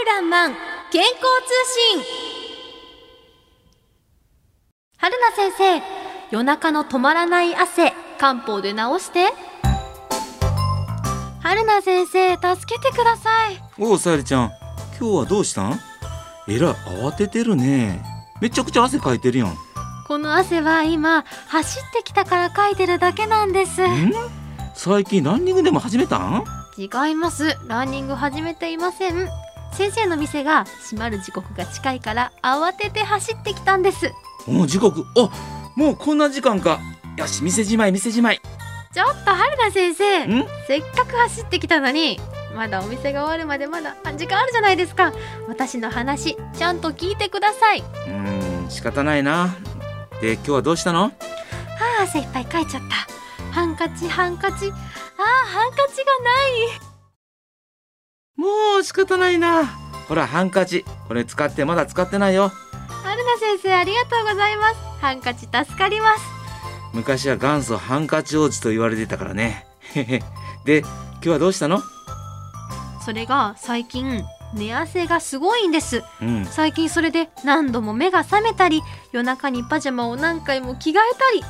るらんまん健康通信。春菜先生夜中の止まらない汗漢方で治して。春菜先生助けてください。おおさゆりちゃん。今日はどうしたん？えらい慌ててるね。めちゃくちゃ汗かいてるやん。この汗は今走ってきたからかいてるだけなんです。ん？最近ランニングでも始めたん？違います。ランニング始めていません先生の店が閉まる時刻が近いから慌てて走ってきたんです。もう時刻。あもうこんな時間か。よし店じまい店じまい。ちょっと春菜先生ん？せっかく走ってきたのにまだお店が終わるまでまだあ時間あるじゃないですか。私の話ちゃんと聞いてください。うーん仕方ないな。で今日はどうしたの？あー汗いっぱいかいちゃった。ハンカチハンカチ。あーハンカチがないもう仕方ないな。ほらハンカチ。これ使ってまだ使ってないよ。春菜先生ありがとうございます。ハンカチ助かります。昔は元祖ハンカチ王子と言われてたからね。で今日はどうしたの？それが最近寝汗がすごいんです。うん。最近それで何度も目が覚めたり夜中にパジャマを何回も着替えたり。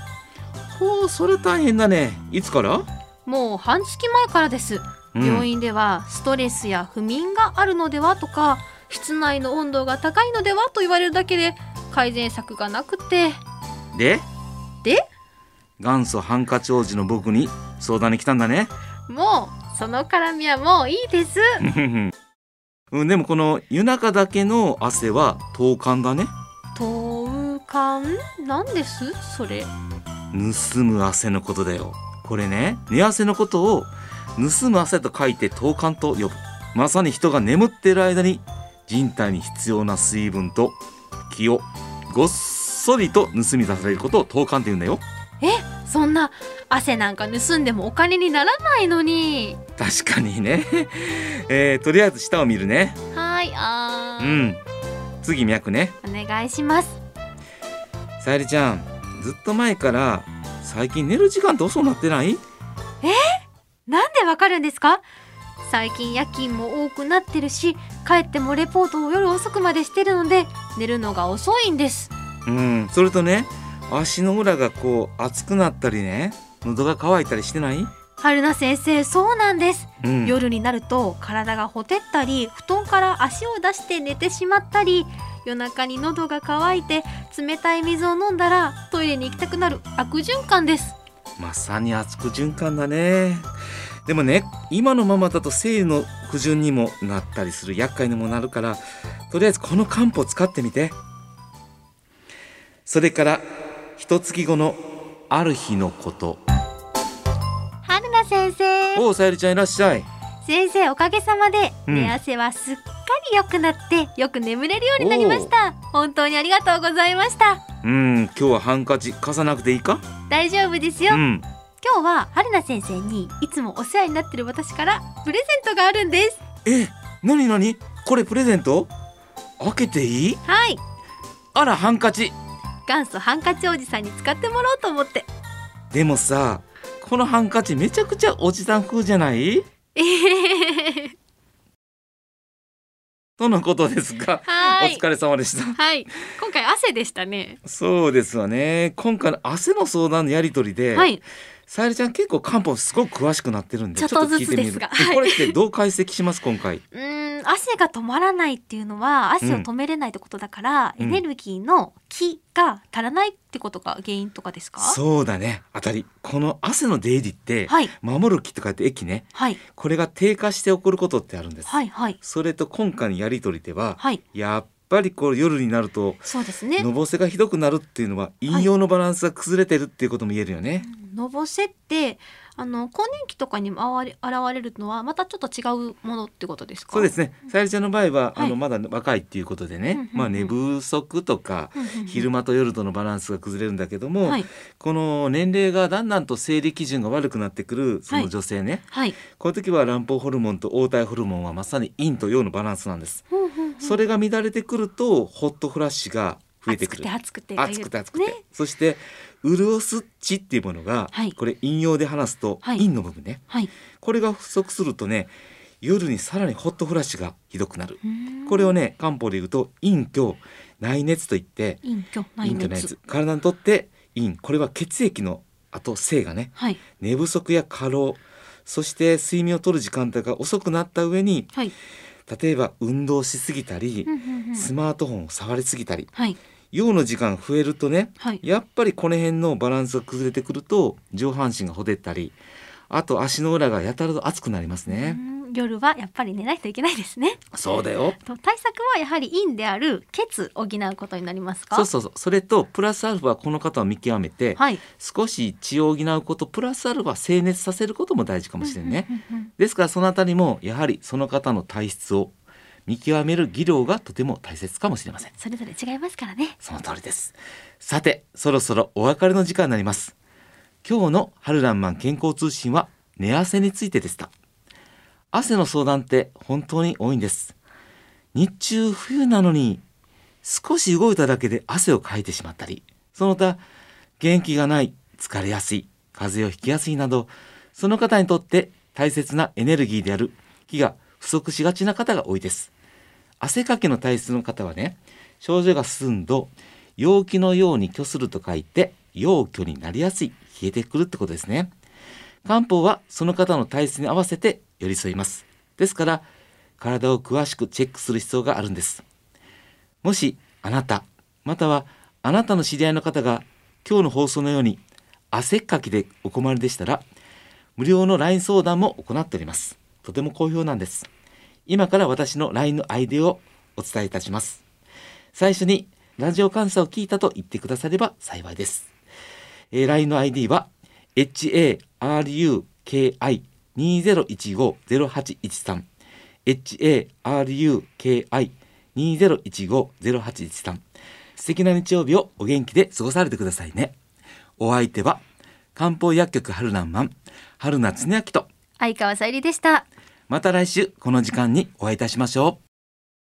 ほうそれ大変だね。いつから、もう半月前からです、うん病院ではストレスや不眠があるのではとか室内の温度が高いのではと言われるだけで改善策がなくて。で？で？元祖ハンカチ王子の僕に相談に来たんだね。もうその絡みはもういいです。うんでもこの夜中だけの汗は盗汗だね。投函なんです？それ。盗む汗のことだよこれね寝汗のことを盗む汗と書いて盗汗と呼ぶ。まさに人が眠っている間に人体に必要な水分と気をごっそりと盗み出されることを盗汗って言うんだよ。えそんな汗なんか盗んでもお金にならないのに。確かにね、えーとりあえず下を見るね。はいあー、うん。次脈ね。お願いします。さゆりちゃんずっと前から最近寝る時間って遅くなってない？なんでわかるんですか？最近夜勤も多くなってるし帰ってもレポートを夜遅くまでしてるので寝るのが遅いんです。うんそれとね足の裏がこう熱くなったりね喉が渇いたりしてない、春菜先生そうなんです、うん、夜になると体がほてったり布団から足を出して寝てしまったり夜中に喉が渇いて冷たい水を飲んだらトイレに行きたくなる悪循環です。まさに熱く循環だね。でもね今のままだと生理の不順にもなったりする厄介にもなるからとりあえずこの漢方使ってみて。それから一月後のある日のこと。春菜先生。おうさゆりちゃんいらっしゃい。先生おかげさまでうん。寝汗はすっかり良くなってよく眠れるようになりました。本当にありがとうございました。うん今日はハンカチ貸さなくていいか？大丈夫ですよ、うん。今日は春菜先生にいつもお世話になってる私からプレゼントがあるんです。えなになにこれプレゼント？開けていい？はい。あらハンカチ。元祖ハンカチおじさんに使ってもらおうと思って。でもさこのハンカチめちゃくちゃおじさん風じゃない？えへへとのことですが、はい。お疲れ様でした。はい。今回汗でしたね。そうですわね。今回の汗の相談のやり取りで、はい。さゆりちゃん結構漢方すごく詳しくなってるんでちょっと聞いてみる。ですがはい。これってどう解析します？今回。うーん汗が止まらないっていうのは汗を止めれないってことだから、うん。エネルギーの気が足らないってことが原因とかですか？そうだね。当たり。この汗の出入りって、はい。守る気と書いて液ね。はい。これが低下して起こることってあるんです、はいはい。それと今回のやり取りでは、はい。やっぱりこう夜になるとそうですね。のぼせがひどくなるっていうのは陰陽のバランスが崩れてるっていうことも言えるよね、のぼせってあの更年期とかにもあ現れるのはまたちょっと違うものってことですか？そうですね。さゆりちゃんの場合は、はい。あのまだ若いっていうことでね、うんうんうんまあ寝不足とか、うんうんうん昼間と夜とのバランスが崩れるんだけども、はい。この年齢がだんだんと生理基準が悪くなってくるそはい。の女性ね、はい。この時は卵胞ホルモンと黄体ホルモンはまさに陰と陽のバランスなんです、ほうほうほうそれが乱れてくるとホットフラッシュが増えてくる。熱くて熱くて熱くて熱くて、ね。そして潤す血っていうものが、はい。これ陰陽で話すと、はい。陰の部分ね。はい。これが不足するとね夜にさらにホットフラッシュがひどくなる。これをね漢方で言うと陰虚内熱といって陰虚内熱。体にとって陰。これは血液のあと性がねはい。寝不足や過労そして睡眠をとる時間帯が遅くなった上にはい。例えば運動しすぎたりうんうんうん。スマートフォンを触りすぎたりはい用の時間増えるとねはい。やっぱりこの辺のバランスが崩れてくると上半身がほてったりあと足の裏がやたらと熱くなりますね。うん。夜はやっぱり寝ないといけないですね。そうだよ。と対策はやはり陰である血を補うことになりますか？そうそうそう。それとプラスアルファこの方を見極めて、はい。少し血を補うことプラスアルファ静熱させることも大事かもしれんね。うんうんうん。ですからそのあたりもやはりその方の体質を見極める技量がとても大切かもしれません。それぞれ違いますからねその通りです。さて、そろそろお別れの時間になります。今日の春ランマン健康通信は寝汗についてでした。汗の相談って本当に多いんです。日中冬なのに少し動いただけで汗をかいてしまったり、その他元気がない、疲れやすい、風邪をひきやすいなど、その方にとって大切なエネルギーである気が不足しがちな方が多いです。汗かきの体質の方はね症状が進んど陽気のように虚すると書いて陽虚になりやすい冷えてくるってことですね。漢方はその方の体質に合わせて寄り添います。ですから体を詳しくチェックする必要があるんです。もしあなたまたはあなたの知り合いの方が今日の放送のように汗っかきでお困りでしたら無料の LINE 相談も行っております。とても好評なんです今から私の LINE の ID をお伝えいたします。最初にラジオ監査を聞いたと言ってくだされば幸いです。えー LINE の ID は haruki2015-0813 haruki2015-0813 素敵な日曜日をお元気で過ごされてくださいね。お相手は漢方薬局春南マン春名恒明と相川さゆりでしたまた来週この時間にお会いいたしましょう。